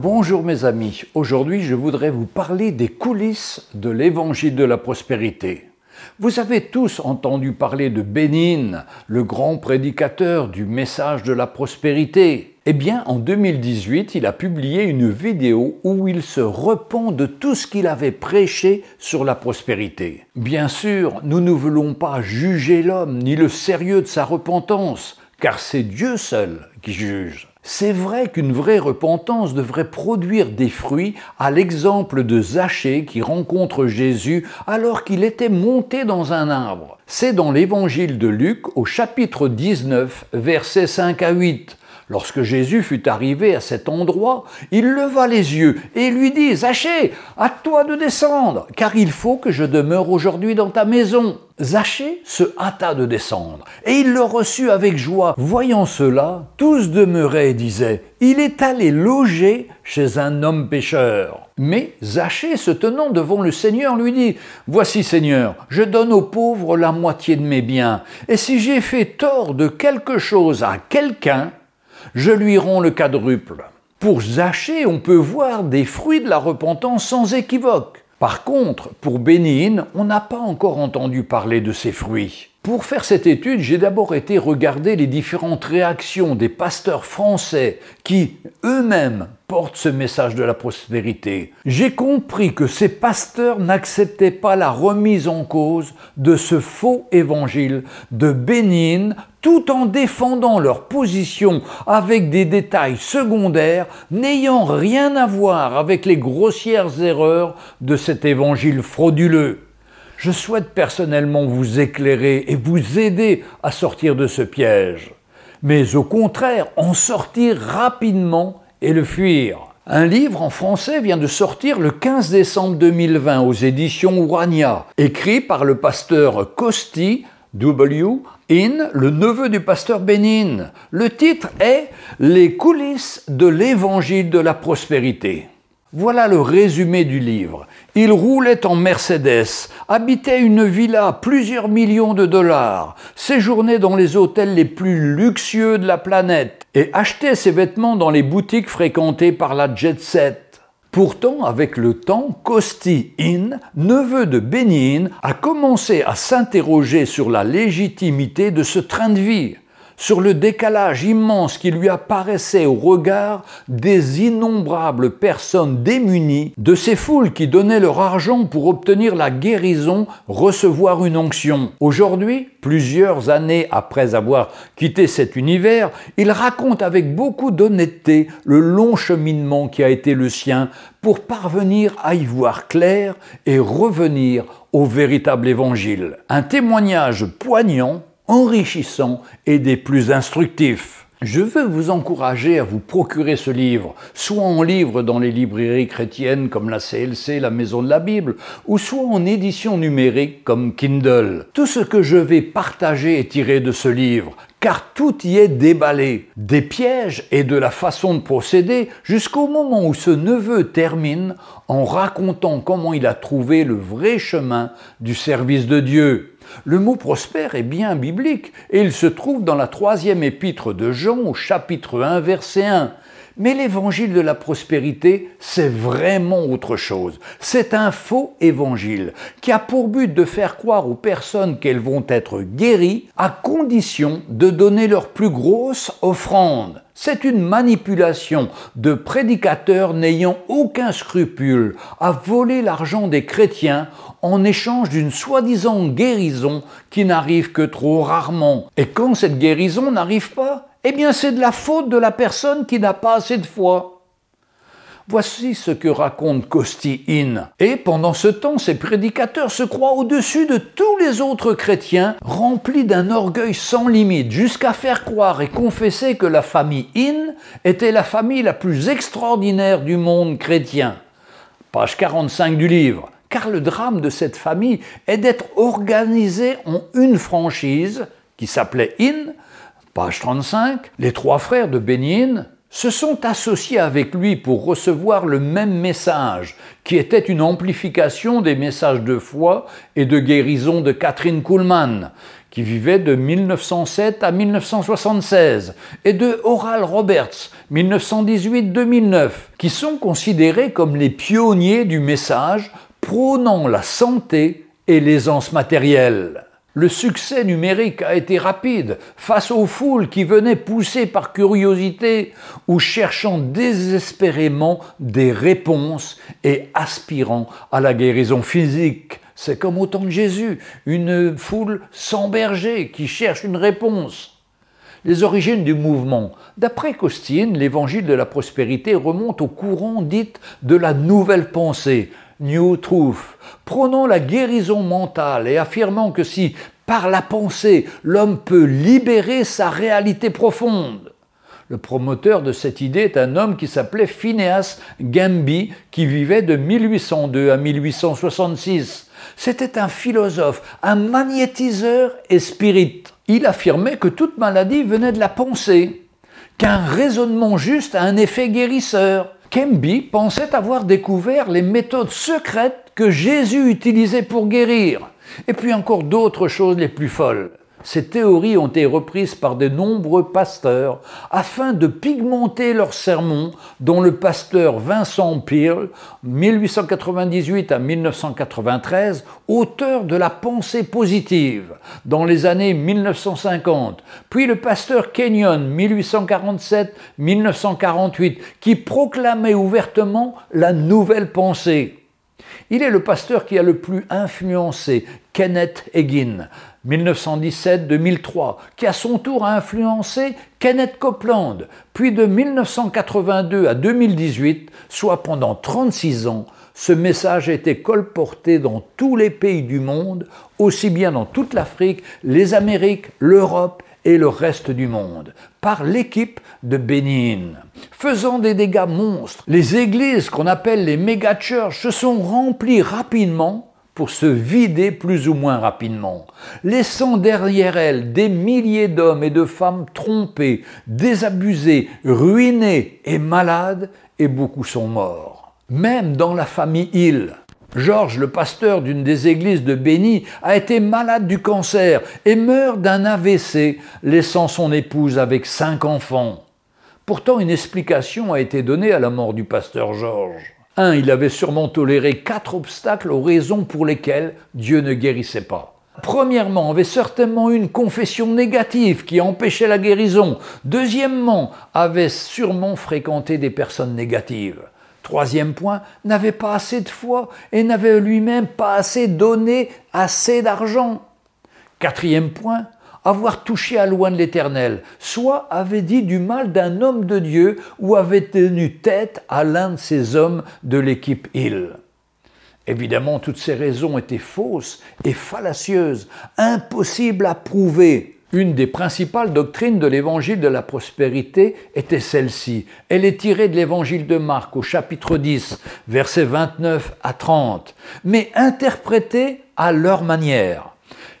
Bonjour mes amis, aujourd'hui je voudrais vous parler des coulisses de l'évangile de la prospérité. Vous avez tous entendu parler de Bénin, le grand prédicateur du message de la prospérité. Eh bien, en 2018, il a publié une vidéo où il se repent de tout ce qu'il avait prêché sur la prospérité. Bien sûr, nous ne voulons pas juger l'homme ni le sérieux de sa repentance, car c'est Dieu seul qui juge. C'est vrai qu'une vraie repentance devrait produire des fruits, à l'exemple de Zachée qui rencontre Jésus alors qu'il était monté dans un arbre. C'est dans l'évangile de Luc au chapitre 19, versets 5 à 8. Lorsque Jésus fut arrivé à cet endroit, il leva les yeux et lui dit, Zachée, à toi de descendre, car il faut que je demeure aujourd'hui dans ta maison. Zachée se hâta de descendre, et il le reçut avec joie. Voyant cela, tous demeuraient et disaient, Il est allé loger chez un homme pécheur. Mais Zachée, se tenant devant le Seigneur, lui dit, Voici Seigneur, je donne aux pauvres la moitié de mes biens, et si j'ai fait tort de quelque chose à quelqu'un, je lui rends le quadruple. Pour Zachée, on peut voir des fruits de la repentance sans équivoque. Par contre, pour Bénin, on n'a pas encore entendu parler de ces fruits. Pour faire cette étude, j'ai d'abord été regarder les différentes réactions des pasteurs français qui, eux-mêmes, portent ce message de la prospérité. J'ai compris que ces pasteurs n'acceptaient pas la remise en cause de ce faux évangile de Bénin tout en défendant leur position avec des détails secondaires n'ayant rien à voir avec les grossières erreurs de cet évangile frauduleux. Je souhaite personnellement vous éclairer et vous aider à sortir de ce piège, mais au contraire en sortir rapidement et le fuir. Un livre en français vient de sortir le 15 décembre 2020 aux éditions Urania, écrit par le pasteur Costi W. In, le neveu du pasteur Bénin. Le titre est Les coulisses de l'évangile de la prospérité. Voilà le résumé du livre. Il roulait en Mercedes, habitait une villa à plusieurs millions de dollars, séjournait dans les hôtels les plus luxueux de la planète et achetait ses vêtements dans les boutiques fréquentées par la jet set. Pourtant, avec le temps, Kosti In, neveu de Bénin, a commencé à s'interroger sur la légitimité de ce train de vie sur le décalage immense qui lui apparaissait au regard des innombrables personnes démunies, de ces foules qui donnaient leur argent pour obtenir la guérison, recevoir une onction. Aujourd'hui, plusieurs années après avoir quitté cet univers, il raconte avec beaucoup d'honnêteté le long cheminement qui a été le sien pour parvenir à y voir clair et revenir au véritable évangile. Un témoignage poignant enrichissants et des plus instructifs. Je veux vous encourager à vous procurer ce livre, soit en livre dans les librairies chrétiennes comme la CLC, la Maison de la Bible, ou soit en édition numérique comme Kindle. Tout ce que je vais partager est tiré de ce livre, car tout y est déballé, des pièges et de la façon de procéder, jusqu'au moment où ce neveu termine en racontant comment il a trouvé le vrai chemin du service de Dieu. Le mot prospère est bien biblique et il se trouve dans la troisième épître de Jean au chapitre 1 verset 1. Mais l'évangile de la prospérité, c'est vraiment autre chose. C'est un faux évangile qui a pour but de faire croire aux personnes qu'elles vont être guéries à condition de donner leur plus grosse offrande. C'est une manipulation de prédicateurs n'ayant aucun scrupule à voler l'argent des chrétiens en échange d'une soi-disant guérison qui n'arrive que trop rarement. Et quand cette guérison n'arrive pas, eh bien c'est de la faute de la personne qui n'a pas assez de foi. Voici ce que raconte Costi In. Et pendant ce temps, ces prédicateurs se croient au-dessus de tous les autres chrétiens, remplis d'un orgueil sans limite, jusqu'à faire croire et confesser que la famille In était la famille la plus extraordinaire du monde chrétien. Page 45 du livre. Car le drame de cette famille est d'être organisée en une franchise qui s'appelait In, Page 35, les trois frères de Bénin se sont associés avec lui pour recevoir le même message, qui était une amplification des messages de foi et de guérison de Catherine Kuhlmann, qui vivait de 1907 à 1976, et de Oral Roberts, 1918-2009, qui sont considérés comme les pionniers du message prônant la santé et l'aisance matérielle. Le succès numérique a été rapide face aux foules qui venaient poussées par curiosité ou cherchant désespérément des réponses et aspirant à la guérison physique. C'est comme au temps de Jésus, une foule sans berger qui cherche une réponse. Les origines du mouvement. D'après Costine, l'évangile de la prospérité remonte au courant dit de la nouvelle pensée, New Truth, prônant la guérison mentale et affirmant que si, par la pensée, l'homme peut libérer sa réalité profonde. Le promoteur de cette idée est un homme qui s'appelait Phineas Gamby, qui vivait de 1802 à 1866. C'était un philosophe, un magnétiseur et spirit. Il affirmait que toute maladie venait de la pensée, qu'un raisonnement juste a un effet guérisseur, Kemby pensait avoir découvert les méthodes secrètes que Jésus utilisait pour guérir, et puis encore d'autres choses les plus folles. Ces théories ont été reprises par de nombreux pasteurs afin de pigmenter leurs sermons, dont le pasteur Vincent Peale, 1898 à 1993, auteur de la pensée positive dans les années 1950, puis le pasteur Kenyon, 1847-1948, qui proclamait ouvertement la nouvelle pensée. Il est le pasteur qui a le plus influencé Kenneth Hagin, 1917-2003, qui à son tour a influencé Kenneth Copeland, puis de 1982 à 2018, soit pendant 36 ans, ce message a été colporté dans tous les pays du monde, aussi bien dans toute l'Afrique, les Amériques, l'Europe et le reste du monde, par l'équipe de Bénin, faisant des dégâts monstres. Les églises qu'on appelle les méga-churches se sont remplies rapidement pour se vider plus ou moins rapidement, laissant derrière elles des milliers d'hommes et de femmes trompés, désabusés, ruinés et malades, et beaucoup sont morts. Même dans la famille Hill, Georges, le pasteur d'une des églises de Béni, a été malade du cancer et meurt d'un AVC, laissant son épouse avec cinq enfants. Pourtant, une explication a été donnée à la mort du pasteur Georges. 1. Il avait sûrement toléré quatre obstacles aux raisons pour lesquelles Dieu ne guérissait pas. Premièrement, avait certainement une confession négative qui empêchait la guérison. Deuxièmement, avait sûrement fréquenté des personnes négatives. Troisième point, n'avait pas assez de foi et n'avait lui-même pas assez donné assez d'argent. Quatrième point, avoir touché à loin de l'Éternel, soit avait dit du mal d'un homme de Dieu ou avait tenu tête à l'un de ces hommes de l'équipe Hill. Évidemment, toutes ces raisons étaient fausses et fallacieuses, impossibles à prouver. Une des principales doctrines de l'évangile de la prospérité était celle-ci. Elle est tirée de l'évangile de Marc au chapitre 10, versets 29 à 30, mais interprétée à leur manière.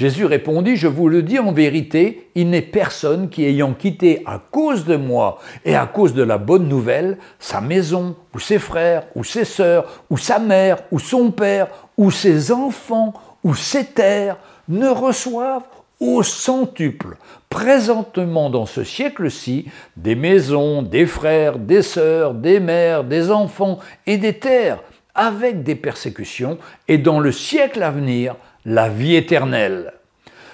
Jésus répondit, je vous le dis en vérité, il n'est personne qui ayant quitté à cause de moi et à cause de la bonne nouvelle sa maison, ou ses frères, ou ses sœurs, ou sa mère, ou son père, ou ses enfants, ou ses terres, ne reçoivent au centuple, présentement dans ce siècle-ci, des maisons, des frères, des sœurs, des mères, des enfants et des terres, avec des persécutions, et dans le siècle à venir, la vie éternelle.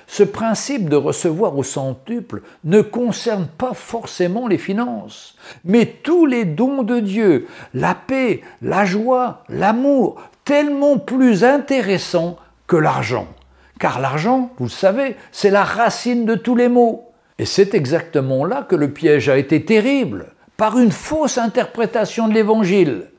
Ce principe de recevoir au centuple ne concerne pas forcément les finances, mais tous les dons de Dieu, la paix, la joie, l'amour, tellement plus intéressants que l'argent. Car l'argent, vous le savez, c'est la racine de tous les maux. Et c'est exactement là que le piège a été terrible, par une fausse interprétation de l'Évangile,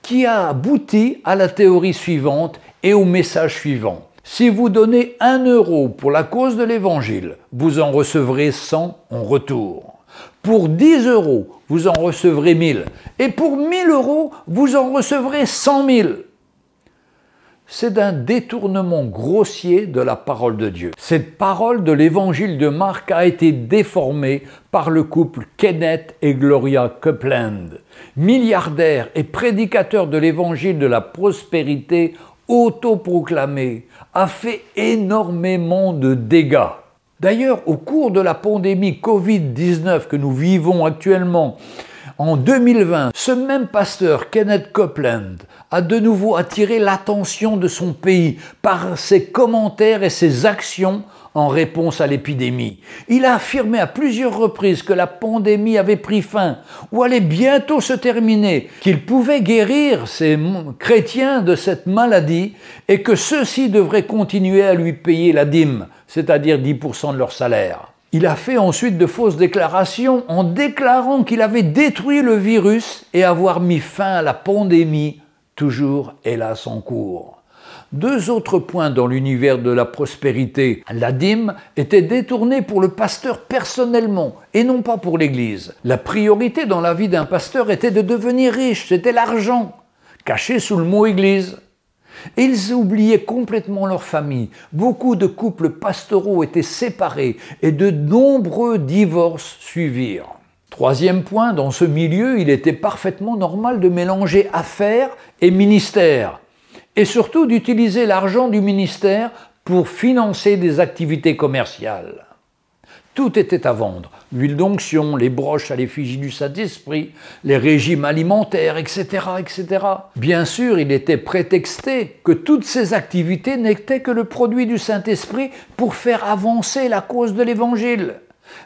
qui a abouti à la théorie suivante et au message suivant. Si vous donnez un euro pour la cause de l'Évangile, vous en recevrez 100 en retour. Pour 10 euros, vous en recevrez 1000. Et pour 1000 euros, vous en recevrez 100 000. C'est un détournement grossier de la parole de Dieu. Cette parole de l'évangile de Marc a été déformée par le couple Kenneth et Gloria Copeland, milliardaires et prédicateurs de l'évangile de la prospérité autoproclamé, a fait énormément de dégâts. D'ailleurs, au cours de la pandémie Covid-19 que nous vivons actuellement, en 2020, ce même pasteur, Kenneth Copeland, a de nouveau attiré l'attention de son pays par ses commentaires et ses actions en réponse à l'épidémie. Il a affirmé à plusieurs reprises que la pandémie avait pris fin ou allait bientôt se terminer, qu'il pouvait guérir ces chrétiens de cette maladie et que ceux-ci devraient continuer à lui payer la dîme, c'est-à-dire 10% de leur salaire. Il a fait ensuite de fausses déclarations en déclarant qu'il avait détruit le virus et avoir mis fin à la pandémie, toujours hélas en cours. Deux autres points dans l'univers de la prospérité. La dîme était détournée pour le pasteur personnellement et non pas pour l'Église. La priorité dans la vie d'un pasteur était de devenir riche, c'était l'argent, caché sous le mot Église. Ils oubliaient complètement leur famille. Beaucoup de couples pastoraux étaient séparés et de nombreux divorces suivirent. Troisième point, dans ce milieu, il était parfaitement normal de mélanger affaires et ministère et surtout d'utiliser l'argent du ministère pour financer des activités commerciales. Tout était à vendre, l'huile d'onction, les broches à l'effigie du Saint-Esprit, les régimes alimentaires, etc., etc. Bien sûr, il était prétexté que toutes ces activités n'étaient que le produit du Saint-Esprit pour faire avancer la cause de l'Évangile,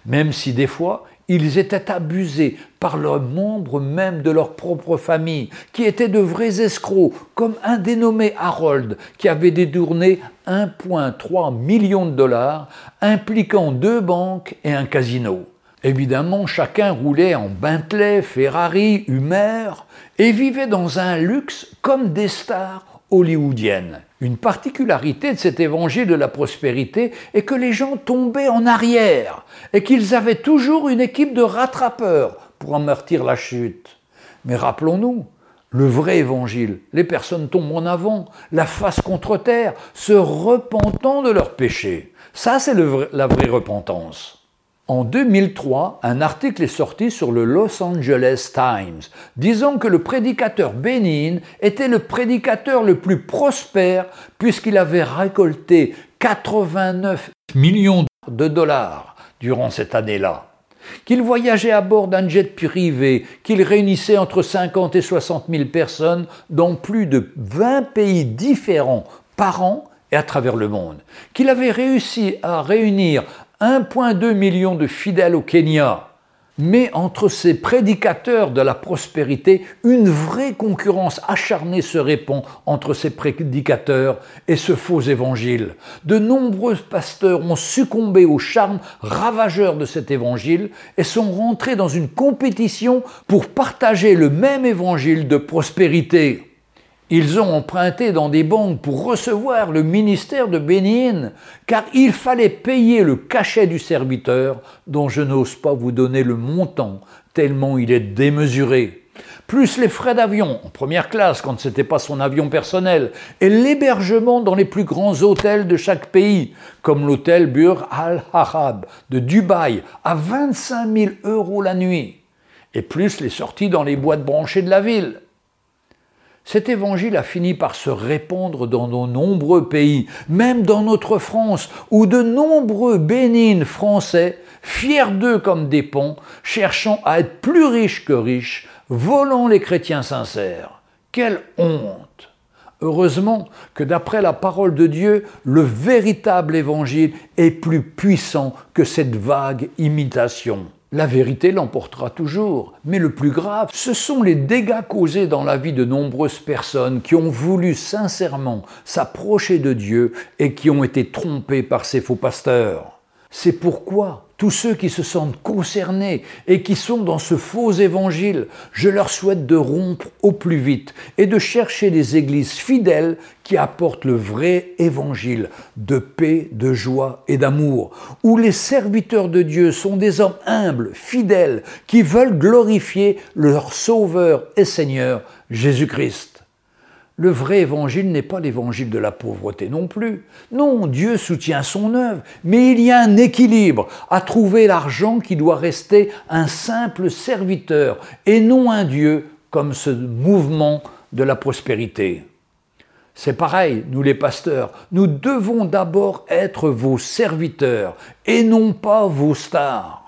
même si des fois ils étaient abusés par leurs membres même de leur propre famille, qui étaient de vrais escrocs, comme un dénommé Harold, qui avait détourné 1,3 million de dollars, impliquant deux banques et un casino. Évidemment, chacun roulait en Bentley, Ferrari, Hummer, et vivait dans un luxe comme des stars hollywoodiennes. Une particularité de cet évangile de la prospérité est que les gens tombaient en arrière et qu'ils avaient toujours une équipe de rattrapeurs pour amortir la chute. Mais rappelons-nous, le vrai évangile, les personnes tombent en avant, la face contre terre, se repentant de leurs péchés. Ça, c'est la vraie repentance. En 2003, un article est sorti sur le Los Angeles Times disant que le prédicateur Benin était le prédicateur le plus prospère puisqu'il avait récolté 89 millions de dollars durant cette année-là. Qu'il voyageait à bord d'un jet privé, qu'il réunissait entre 50 et 60 000 personnes dans plus de 20 pays différents par an et à travers le monde, qu'il avait réussi à réunir 1,2 million de fidèles au Kenya. Mais entre ces prédicateurs de la prospérité, une vraie concurrence acharnée se répand entre ces prédicateurs et ce faux évangile. De nombreux pasteurs ont succombé au charme ravageur de cet évangile et sont rentrés dans une compétition pour partager le même évangile de prospérité. Ils ont emprunté dans des banques pour recevoir le ministère de Bénin, car il fallait payer le cachet du serviteur, dont je n'ose pas vous donner le montant, tellement il est démesuré. Plus les frais d'avion, en première classe quand ce n'était pas son avion personnel, et l'hébergement dans les plus grands hôtels de chaque pays, comme l'hôtel Bur al-Harab de Dubaï, à 25 000 euros la nuit, et plus les sorties dans les boîtes branchées de la ville. Cet évangile a fini par se répandre dans de nombreux pays, même dans notre France, où de nombreux bénignes français, fiers d'eux comme des ponts, cherchant à être plus riches que riches, volant les chrétiens sincères. Quelle honte Heureusement que d'après la parole de Dieu, le véritable évangile est plus puissant que cette vague imitation. La vérité l'emportera toujours. Mais le plus grave, ce sont les dégâts causés dans la vie de nombreuses personnes qui ont voulu sincèrement s'approcher de Dieu et qui ont été trompées par ces faux pasteurs. C'est pourquoi tous ceux qui se sentent concernés et qui sont dans ce faux évangile, je leur souhaite de rompre au plus vite et de chercher des églises fidèles qui apportent le vrai évangile de paix, de joie et d'amour, où les serviteurs de Dieu sont des hommes humbles, fidèles, qui veulent glorifier leur Sauveur et Seigneur Jésus-Christ. Le vrai évangile n'est pas l'évangile de la pauvreté non plus. Non, Dieu soutient son œuvre, mais il y a un équilibre à trouver l'argent qui doit rester un simple serviteur et non un Dieu comme ce mouvement de la prospérité. C'est pareil, nous les pasteurs, nous devons d'abord être vos serviteurs et non pas vos stars.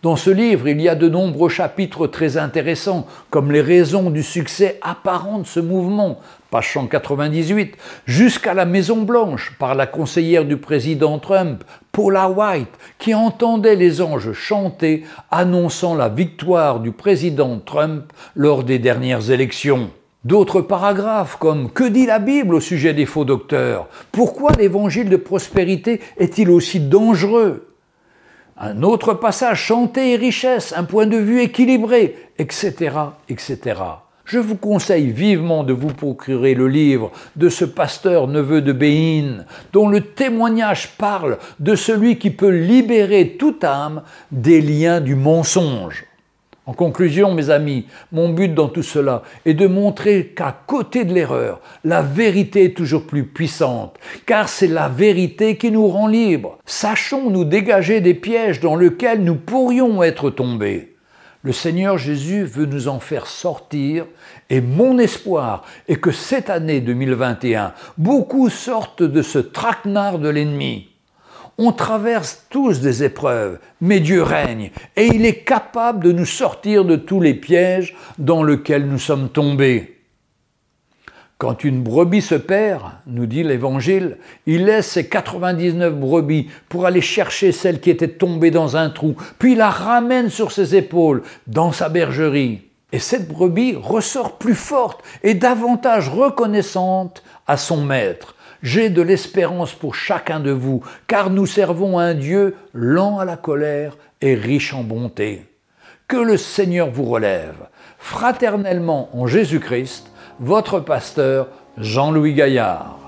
Dans ce livre, il y a de nombreux chapitres très intéressants, comme les raisons du succès apparent de ce mouvement, page 198, jusqu'à la Maison Blanche, par la conseillère du président Trump, Paula White, qui entendait les anges chanter annonçant la victoire du président Trump lors des dernières élections. D'autres paragraphes comme Que dit la Bible au sujet des faux docteurs? Pourquoi l'évangile de prospérité est-il aussi dangereux? Un autre passage, santé et richesse, un point de vue équilibré, etc., etc. Je vous conseille vivement de vous procurer le livre de ce pasteur neveu de Béhin, dont le témoignage parle de celui qui peut libérer toute âme des liens du mensonge. En conclusion, mes amis, mon but dans tout cela est de montrer qu'à côté de l'erreur, la vérité est toujours plus puissante, car c'est la vérité qui nous rend libres. Sachons nous dégager des pièges dans lesquels nous pourrions être tombés. Le Seigneur Jésus veut nous en faire sortir et mon espoir est que cette année 2021, beaucoup sortent de ce traquenard de l'ennemi on traverse tous des épreuves, mais Dieu règne et il est capable de nous sortir de tous les pièges dans lesquels nous sommes tombés. Quand une brebis se perd, nous dit l'Évangile, il laisse ses 99 brebis pour aller chercher celle qui était tombée dans un trou, puis la ramène sur ses épaules dans sa bergerie. Et cette brebis ressort plus forte et davantage reconnaissante à son maître. J'ai de l'espérance pour chacun de vous, car nous servons un Dieu lent à la colère et riche en bonté. Que le Seigneur vous relève. Fraternellement en Jésus-Christ, votre pasteur Jean-Louis Gaillard.